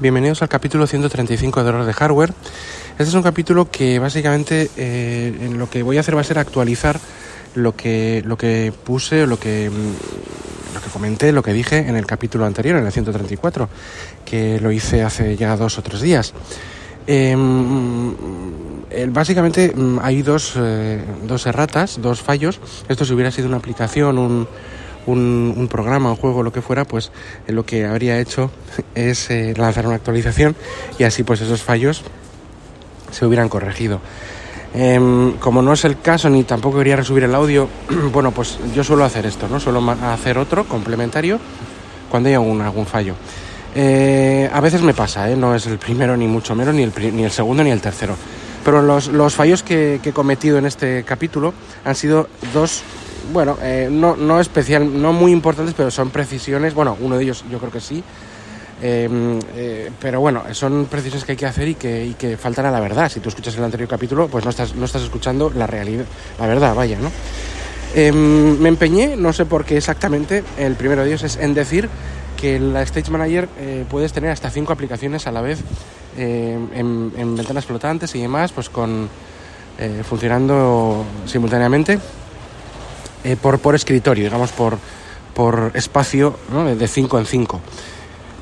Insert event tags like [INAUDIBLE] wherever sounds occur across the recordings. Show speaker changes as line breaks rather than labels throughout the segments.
Bienvenidos al capítulo 135 de Horror de Hardware. Este es un capítulo que básicamente eh, en lo que voy a hacer va a ser actualizar lo que, lo que puse, lo que, mm, lo que comenté, lo que dije en el capítulo anterior, en el 134, que lo hice hace ya dos o tres días. Em, básicamente mm, hay dos, eh, dos erratas, dos fallos. Esto si hubiera sido una aplicación, un, un, programa, un juego, lo que fuera, pues eh, lo que habría hecho [LAUGHS] es eh, lanzar una actualización y así pues esos fallos se hubieran corregido. Em, como no es el caso ni tampoco quería resubir el audio, [CLEARS THROAT] bueno, pues yo suelo hacer esto, ¿no? Suelo hacer otro complementario cuando hay algún, fallo. Eh, a veces me pasa, no es el primero ni mucho menos, ni el, ni el segundo ni el tercero. Pero los, los fallos que, que, he cometido en este capítulo han sido dos bueno, eh, no, no especial, no muy importantes, pero son precisiones. Bueno, uno de ellos yo creo que sí. Em, eh, pero bueno, son precisiones que hay que hacer y que, y que faltan a la verdad. Si tú escuchas el anterior capítulo, pues no estás, no estás escuchando la realidad, la verdad, vaya, ¿no? Em, me empeñé, no sé por qué exactamente, el primero de ellos es en decir que la Stage Manager eh, puedes tener hasta cinco aplicaciones a la vez en, en, ventanas flotantes y demás, pues con funcionando simultáneamente eh, por, por escritorio, digamos, por, por espacio de 5 en 5.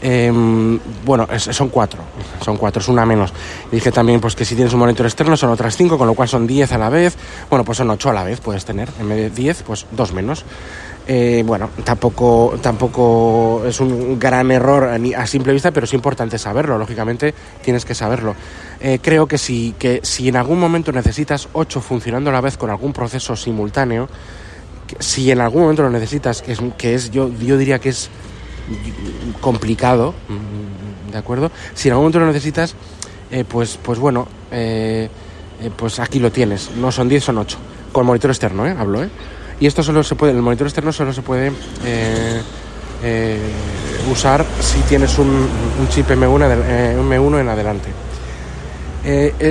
Em, bueno, son cuatro, son cuatro, es una menos. Dije también pues que si tienes un monitor externo son otras cinco, con lo cual son 10 a la vez. Bueno, pues son ocho a la vez puedes tener, en vez de 10, pues dos menos. Eh, bueno, tampoco, tampoco es un gran error a, simple vista, pero es importante saberlo, lógicamente tienes que saberlo. Eh, creo que si, que si en algún momento necesitas ocho funcionando a la vez con algún proceso simultáneo, si en algún momento lo necesitas, que es, que es yo, yo diría que es complicado, ¿de acuerdo? Si en algún momento lo necesitas, eh, pues, pues bueno, eh, eh, pues aquí lo tienes. No son 10, son 8. Con monitor externo, ¿eh? Hablo, ¿eh? Y esto solo se puede, el monitor externo solo se puede usar si tienes un, un chip M1, M1 en adelante.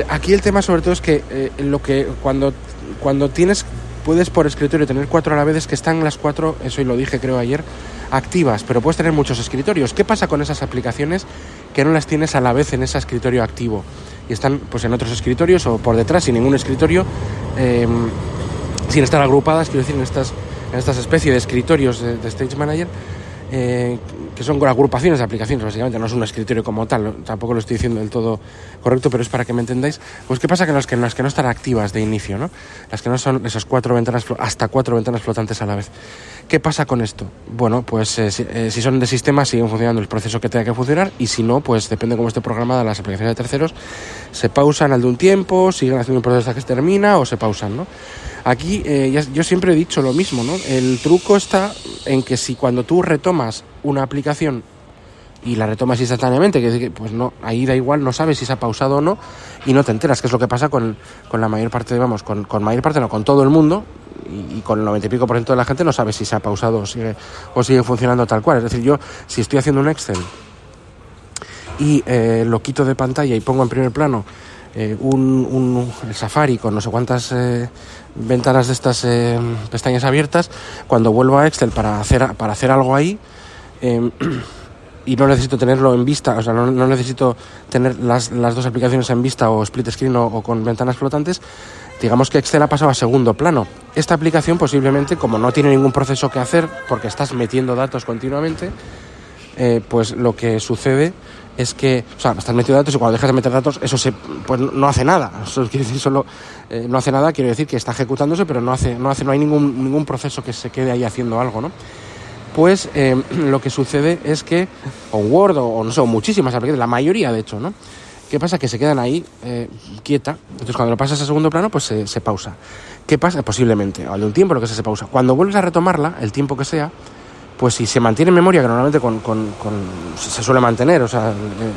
aquí el tema sobre todo es que lo que cuando, cuando tienes puedes por escritorio tener cuatro a la vez, es que están las cuatro, eso y lo dije creo ayer, activas, pero puedes tener muchos escritorios. ¿Qué pasa con esas aplicaciones que no las tienes a la vez en ese escritorio activo? Y están pues en otros escritorios o por detrás, sin ningún escritorio, em, sin estar agrupadas, quiero decir, en estas, en estas especies de escritorios de, de Stage Manager. Eh, que son agrupaciones de aplicaciones, básicamente, no es un escritorio como tal, tampoco lo estoy diciendo del todo correcto, pero es para que me entendáis. Pues, ¿qué pasa con las que, las que no están activas de inicio, ¿no? Las que no son esas cuatro ventanas, hasta cuatro ventanas flotantes a la vez. ¿Qué pasa con esto? Bueno, pues eh, eh, si, son de sistema, siguen funcionando el proceso que tenga que funcionar, y si no, pues depende de cómo esté programada las aplicaciones de terceros, se pausan al de un tiempo, siguen haciendo un proceso hasta que se termina o se pausan, ¿no? Aquí eh, yo siempre he dicho lo mismo, ¿no? El truco está en que si cuando tú retomas una aplicación y la retomas instantáneamente, que pues no, ahí da igual, no sabes si se ha pausado o no y no te enteras, que es lo que pasa con, con la mayor parte, vamos, con, con mayor parte, no, con todo el mundo y, con el 90 y pico por ciento de la gente no sabe si se ha pausado o sigue, o sigue funcionando tal cual. Es decir, yo si estoy haciendo un Excel y eh, lo quito de pantalla y pongo en primer plano eh, un, un, Safari con no sé cuántas eh, ventanas de estas eh, pestañas abiertas, cuando vuelvo a Excel para hacer, para hacer algo ahí, em, [CLEARS THROAT] y no necesito tenerlo en vista, o sea, no, necesito tener las, las, dos aplicaciones en vista o split screen o, con ventanas flotantes, digamos que Excel ha pasado a segundo plano. Esta aplicación posiblemente, como no tiene ningún proceso que hacer, porque estás metiendo datos continuamente, pues lo que sucede es que, o sea, estás metiendo datos y cuando dejas de meter datos, eso se, pues no hace nada. [LAUGHS] Eso quiere decir solo, eh, no hace nada, quiere decir que está ejecutándose, pero no hace, no hace, no hay ningún, ningún proceso que se quede ahí haciendo algo, ¿no? Pues eh, [CLEARS THROAT] lo que sucede es que, con Word o, no sé, muchísimas aplicaciones, la mayoría de hecho, ¿no? ¿Qué pasa? Que se quedan ahí eh, quieta. Entonces cuando lo pasas a segundo plano, pues se, se pausa. ¿Qué pasa? Posiblemente, al de un tiempo lo que se, se pausa. Cuando vuelves a retomarla, el tiempo que sea, pues si se mantiene en memoria, que normalmente con, se suele mantener, o sea, eh,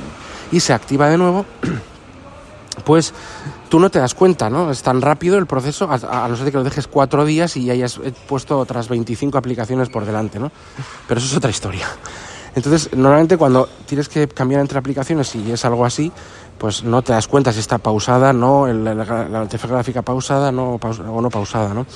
y se activa de nuevo, [CLEARS THROAT] pues tú no te das cuenta, ¿no? Es tan rápido el proceso, a, no ser que lo dejes cuatro días y hayas puesto otras 25 aplicaciones por delante, ¿no? Pero eso es otra historia. [LAUGHS] Entonces, normalmente cuando tienes que cambiar entre aplicaciones y es algo así, pues no te das cuenta si está pausada, no, la, la, interfaz gráfica pausada no, o no pausada, ¿no?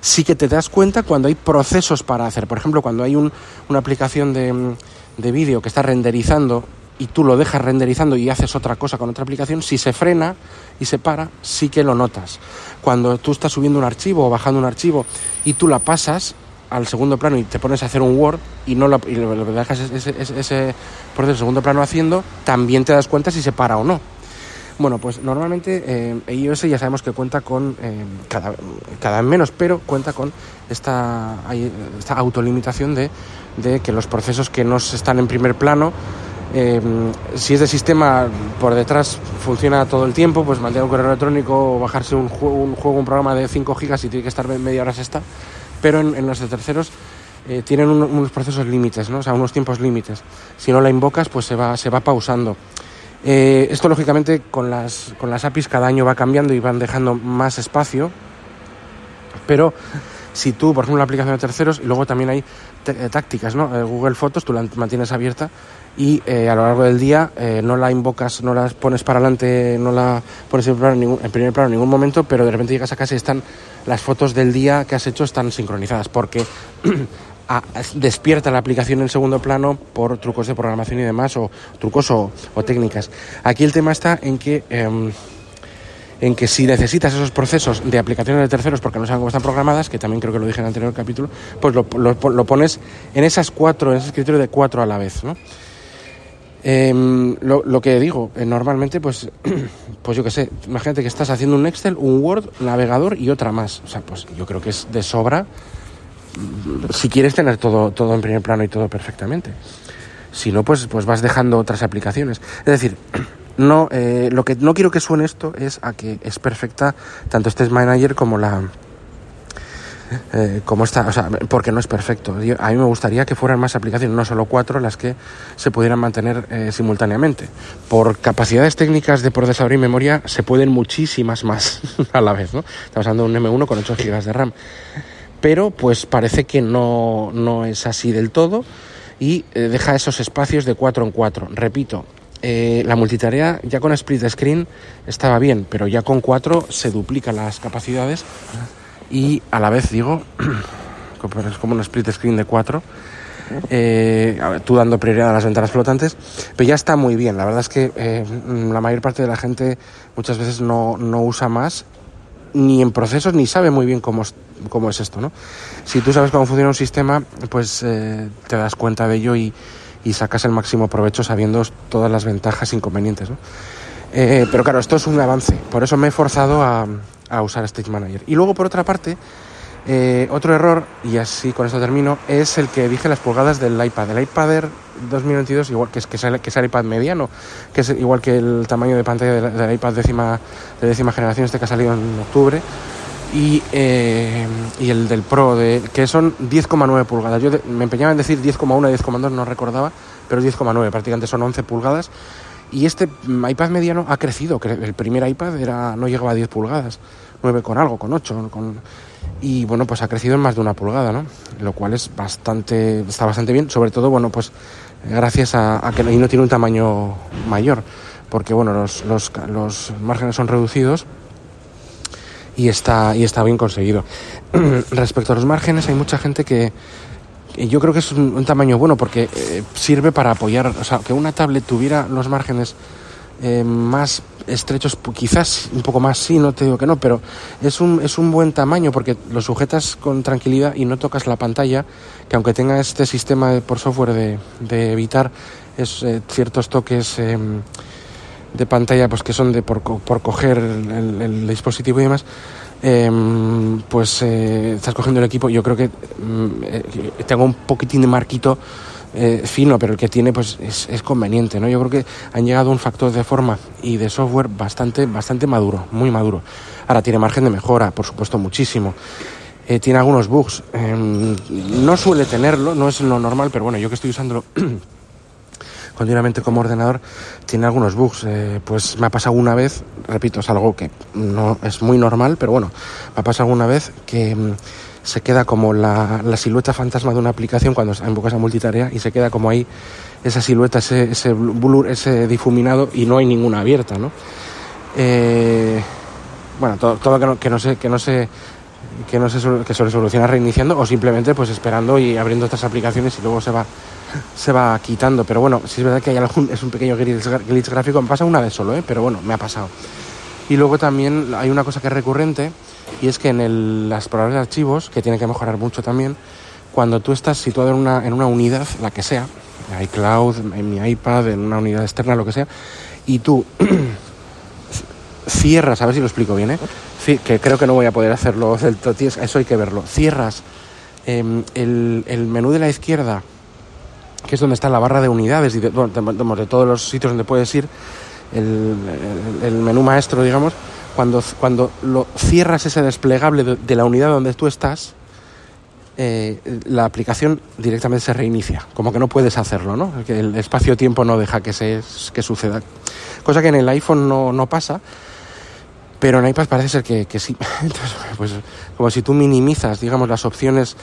Sí que te das cuenta cuando hay procesos para hacer. Por ejemplo, cuando hay un, una aplicación de, de vídeo que está renderizando y tú lo dejas renderizando y haces otra cosa con otra aplicación, si se frena y se para, sí que lo notas. Cuando tú estás subiendo un archivo o bajando un archivo y tú la pasas al segundo plano y te pones a hacer un Word y no lo, y lo dejas ese, ese, ese segundo plano haciendo, también te das cuenta si se para o no. Bueno, pues normalmente eh, iOS ya sabemos que cuenta con, eh, cada, cada, menos, pero cuenta con esta, esta autolimitación de, que los procesos que no están en primer plano, eh, si es de sistema por detrás funciona todo el tiempo, pues mantener un correo electrónico o bajarse un juego, un, juego, un programa de 5 gigas y tiene que estar media hora está, pero en, en los de terceros eh, tienen un, unos procesos límites, ¿no? o sea, unos tiempos límites. Si no la invocas, pues se va, se va pausando. Eh, esto lógicamente con las, con las APIs cada año va cambiando y van dejando más espacio, pero si tú, por ejemplo, la aplicación de terceros y luego también hay tácticas, ¿no? Eh, Google Fotos tú la mantienes abierta y eh, a lo largo del día eh, no la invocas, no la pones para adelante, no la pones en, en primer plano en ningún momento, pero de repente llegas a casa y están las fotos del día que has hecho están sincronizadas porque [CLEARS THROAT] a, despierta la aplicación en segundo plano por trucos de programación y demás, o trucos o, técnicas. Aquí el tema está en que, eh, en que si necesitas esos procesos de aplicaciones de terceros porque no saben cómo están programadas, que también creo que lo dije en el anterior capítulo, pues lo, lo, pones en esas cuatro, en ese escritorio de cuatro a la vez, ¿no? Eh, lo, que digo, eh, normalmente, pues, [CLEARS THROAT] pues yo qué sé, imagínate que estás haciendo un Excel, un Word, navegador y otra más. O sea, pues yo creo que es de sobra si quieres tener todo, todo en primer plano y todo perfectamente. Si no, pues, pues vas dejando otras aplicaciones. Es decir, [CLEARS THROAT] no, eh, lo que no quiero que suene esto es a que es perfecta tanto este Manager como la, eh, como está, o sea, porque no es perfecto. A mí me gustaría que fueran más aplicaciones, no solo cuatro, las que se pudieran mantener eh, simultáneamente. Por capacidades técnicas de procesador y memoria se pueden muchísimas más [LAUGHS] a la vez, ¿no? Estamos hablando de un M1 con 8 GB de RAM. Pero pues parece que no, no es así del todo y eh, deja esos espacios de 4 en 4. Repito, eh, la multitarea ya con split screen estaba bien, pero ya con 4 se duplican las capacidades y a la vez digo, [CLEARS THROAT] es como un split screen de 4, eh, tú dando prioridad a las ventanas flotantes, pero ya está muy bien. La verdad es que la mayor parte de la gente muchas veces no, no usa más ni en procesos ni sabe muy bien cómo, cómo es esto, ¿no? Si tú sabes cómo funciona un sistema, pues eh, te das cuenta de ello y, y, sacas el máximo provecho sabiendo todas las ventajas e inconvenientes, ¿no? Eh, pero claro, esto es un avance, por eso me he forzado a, a usar Stage Manager. Y luego, por otra parte, eh, otro error, y así con esto termino, es el que dije las pulgadas del iPad. El iPad Air 2022, igual que es, que es, el, que es el iPad mediano, que es igual que el tamaño de pantalla del, del iPad décima, de décima generación, este que ha salido en octubre, y, eh, y el del Pro, de, que son 10,9 pulgadas. Yo me empeñaba en decir 10,1 y 10,2, no recordaba, pero 10,9, prácticamente son 11 pulgadas. Y este iPad mediano ha crecido, el primer iPad era, no llegaba a 10 pulgadas, 9 con algo, con 8, con y bueno, pues ha crecido en más de una pulgada, ¿no? Lo cual es bastante, está bastante bien, sobre todo, bueno, pues gracias a, a que no tiene un tamaño mayor, porque bueno, los, los, los márgenes son reducidos y está, y está bien conseguido. [CLEARS THROAT] Respecto a los márgenes, hay mucha gente que, yo creo que es un, un tamaño bueno porque eh, sirve para apoyar, o sea, que una tablet tuviera los márgenes eh, más estrechos, quizás un poco más, sí, no te digo que no, pero es un, es un buen tamaño porque lo sujetas con tranquilidad y no tocas la pantalla, que aunque tenga este sistema por software de, de evitar es, eh, ciertos toques eh, de pantalla pues que son de por, por coger el, dispositivo y demás, eh, pues estás cogiendo el equipo, yo creo que mm, tengo un poquitín de marquito eh, fino, pero el que tiene pues es, es, conveniente, ¿no? Yo creo que han llegado a un factor de forma y de software bastante, bastante maduro, muy maduro. Ahora tiene margen de mejora, por supuesto, muchísimo. Eh, tiene algunos bugs. Eh, no suele tenerlo, no es lo normal, pero bueno, yo que estoy usándolo [CLEARS THROAT] continuamente como ordenador, tiene algunos bugs. Eh, pues me ha pasado una vez, repito, es algo que no es muy normal, pero bueno, me ha pasado alguna vez que se queda como la, la, silueta fantasma de una aplicación cuando invocas a multitarea y se queda como ahí esa silueta, ese, ese blur, ese difuminado y no hay ninguna abierta, ¿no? Eh, bueno, todo, todo que, no, que, no se, que no se que no se, que se soluciona reiniciando o simplemente pues esperando y abriendo otras aplicaciones y luego se va se va quitando pero bueno si es verdad que hay algún es un pequeño glitch, gráfico me pasa una vez solo ¿eh? pero bueno me ha pasado y luego también hay una cosa que es recurrente y es que en el, las exploradores de archivos que tiene que mejorar mucho también cuando tú estás situado en una, en una unidad la que sea iCloud en mi iPad en una unidad externa lo que sea y tú [CLEARS THROAT] cierras a ver si lo explico bien ¿eh? que creo que no voy a poder hacerlo eso hay que verlo. Cierras em, el, menú de la izquierda, que es donde está la barra de unidades y de, todos los sitios donde puedes ir, el, menú maestro, digamos, cuando, cuando lo cierras ese desplegable de, la unidad donde tú estás, eh, la aplicación directamente se reinicia, como que no puedes hacerlo, ¿no? Que el espacio-tiempo no deja que, se, que suceda. Cosa que en el iPhone no, no pasa, pero en iPad parece ser que, que sí. [LAUGHS] Entonces, pues como si tú minimizas, digamos, las opciones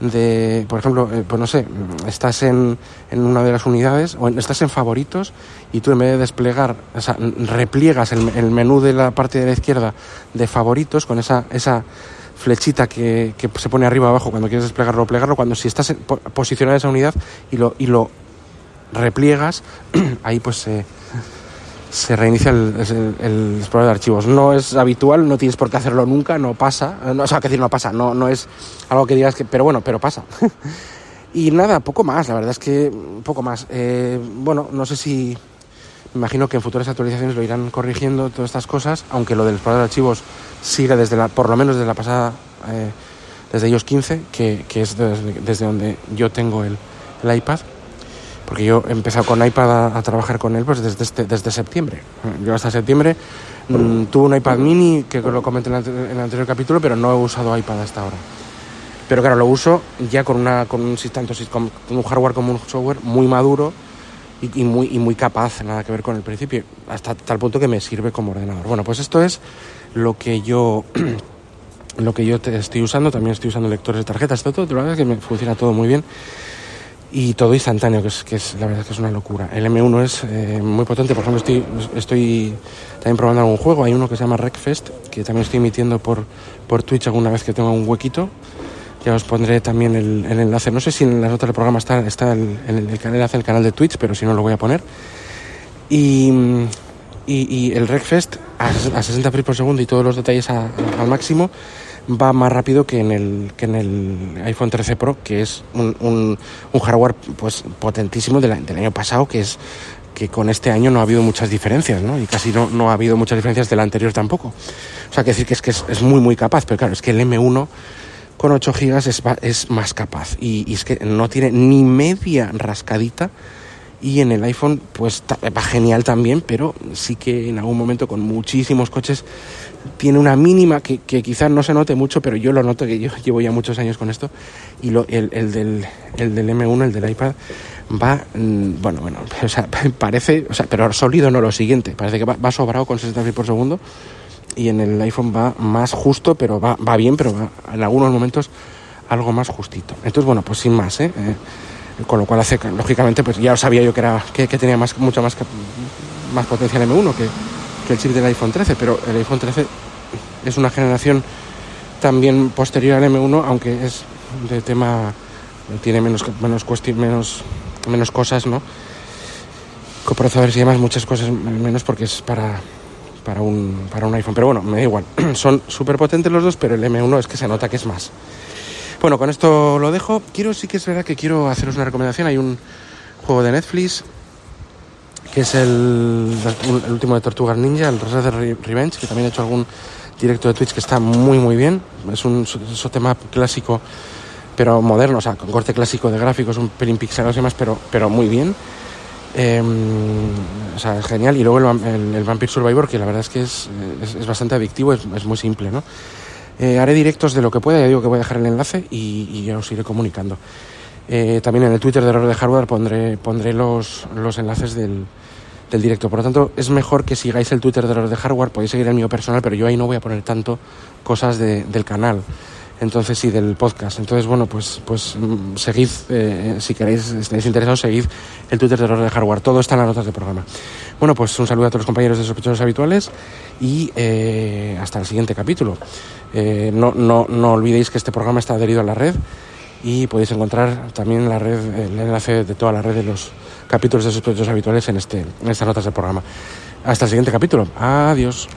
de, por ejemplo, eh, pues no sé, estás en, en, una de las unidades o estás en favoritos y tú en vez de desplegar, o sea, repliegas el, el, menú de la parte de la izquierda de favoritos con esa, esa flechita que, que se pone arriba abajo cuando quieres desplegarlo o plegarlo, cuando si estás en, posicionado en esa unidad y lo, y lo repliegas, [CLEARS THROAT] ahí pues se se reinicia el, explorador de archivos. No es habitual, no tienes por qué hacerlo nunca, no pasa. No, o sea, decir, no pasa, no, no es algo que digas que. Pero bueno, pero pasa. [LAUGHS] y nada, poco más, la verdad es que poco más. Eh, bueno, no sé si. Me imagino que en futuras actualizaciones lo irán corrigiendo todas estas cosas, aunque lo del explorador de archivos sigue desde la, por lo menos desde la pasada, eh, desde iOS 15, que, que es desde, desde, donde yo tengo el, el iPad porque yo he empezado con iPad a, trabajar con él pues desde, este, desde septiembre. Yo hasta septiembre mm, tuve un iPad mini, que lo comenté en el, anterior capítulo, pero no he usado iPad hasta ahora. Pero claro, lo uso ya con, una, con, un, tanto, con un hardware como un software muy maduro y, muy, y muy capaz, nada que ver con el principio, hasta tal punto que me sirve como ordenador. Bueno, pues esto es lo que yo... [CLEARS THROAT] lo que yo te estoy usando, también estoy usando lectores de tarjetas, todo, la verdad es que me funciona todo muy bien y todo instantáneo, que es, que es la verdad que es una locura. El M1 es eh, muy potente, por ejemplo, estoy, estoy también probando algún juego, hay uno que se llama Wreckfest, que también estoy emitiendo por, por Twitch alguna vez que tenga un huequito. Ya os pondré también el, enlace, no sé si en las notas del programa está, está el, el, el, enlace del canal de Twitch, pero si no lo voy a poner. Y, y, el Wreckfest a, a 60 frames por segundo y todos los detalles al máximo va más rápido que en el, que en el iPhone 13 Pro, que es un, un, un hardware pues, potentísimo del, año pasado, que es que con este año no ha habido muchas diferencias, ¿no? Y casi no, no ha habido muchas diferencias del anterior tampoco. O sea, que decir que es que es, es muy, muy capaz, pero claro, es que el M1 con 8 GB es, es más capaz y es que no tiene ni media rascadita y en el iPhone pues va genial también, pero sí que en algún momento con muchísimos coches tiene una mínima que, que quizás no se note mucho, pero yo lo noto que yo llevo ya muchos años con esto y lo, el, el, del, el del M1, el del iPad, va, mm, bueno, bueno, [LAUGHS] o sea, parece, o sea, pero sólido no lo siguiente, parece que va, sobrado con 60 frames por segundo y en el iPhone va más justo, pero va, va bien, pero va en algunos momentos algo más justito. Entonces, bueno, pues sin más, ¿eh? eh con lo cual hace lógicamente pues ya sabía yo que era que, que tenía más mucha más más potencia el M1 que, que, el chip del iPhone 13 pero el iPhone 13 es una generación también posterior al M1 aunque es de tema tiene menos menos menos menos cosas no coprocesadores y demás muchas cosas menos porque es para para un, para un iPhone pero bueno me da igual. [CLEARS THROAT] Son súper potentes los dos pero el M1 es que se nota que es más bueno, con esto lo dejo. Quiero, sí que es verdad que quiero haceros una recomendación. Hay un juego de Netflix que es el, último de Tortugas Ninja, el de Revenge, que también he hecho algún directo de Twitch que está muy muy bien. Es un, es tema clásico, pero moderno, o sea, con corte clásico de gráficos, un pelín pixelados y demás, pero, pero muy bien. Eh, o sea, es genial. Y luego el, el, el, Vampire Survivor, que la verdad es que es, es, es bastante adictivo, es, es muy simple, ¿no? Eh, haré directos de lo que pueda, ya digo que voy a dejar el enlace y, ya os iré comunicando. Eh, también en el Twitter de Error de Hardware pondré, pondré los, los enlaces del, del, directo. Por lo tanto, es mejor que sigáis el Twitter de Error de Hardware, podéis seguir el mío personal, pero yo ahí no voy a poner tanto cosas de, del canal. Entonces, sí, del podcast. Entonces, bueno, pues, pues mm, seguid, eh, si queréis, estáis interesados, seguid el Twitter de Error de Hardware. Todo está en las notas del programa. Bueno, pues un saludo a todos los compañeros de sospechosos habituales y eh, hasta el siguiente capítulo. Eh, no, no, no olvidéis que este programa está adherido a la red y podéis encontrar también la red, el enlace de toda la red de los capítulos de sospechosos habituales en, este, en estas notas del programa. Hasta el siguiente capítulo. Adiós.